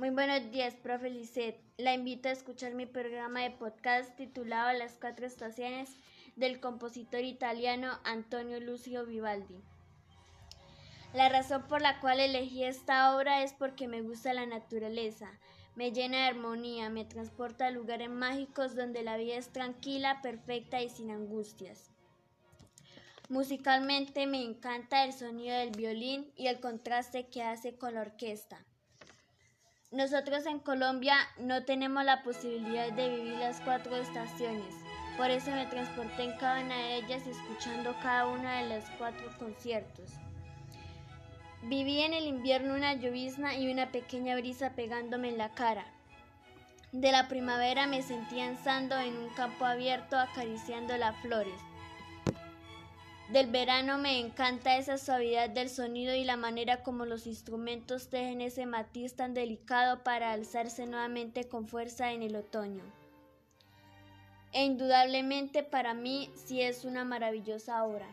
Muy buenos días, profe Lisset. La invito a escuchar mi programa de podcast titulado Las cuatro estaciones del compositor italiano Antonio Lucio Vivaldi. La razón por la cual elegí esta obra es porque me gusta la naturaleza, me llena de armonía, me transporta a lugares mágicos donde la vida es tranquila, perfecta y sin angustias. Musicalmente me encanta el sonido del violín y el contraste que hace con la orquesta. Nosotros en Colombia no tenemos la posibilidad de vivir las cuatro estaciones, por eso me transporté en cada una de ellas escuchando cada uno de los cuatro conciertos. Viví en el invierno una llovizna y una pequeña brisa pegándome en la cara. De la primavera me sentía ansando en un campo abierto acariciando las flores. Del verano me encanta esa suavidad del sonido y la manera como los instrumentos tejen ese matiz tan delicado para alzarse nuevamente con fuerza en el otoño. E indudablemente para mí sí es una maravillosa obra.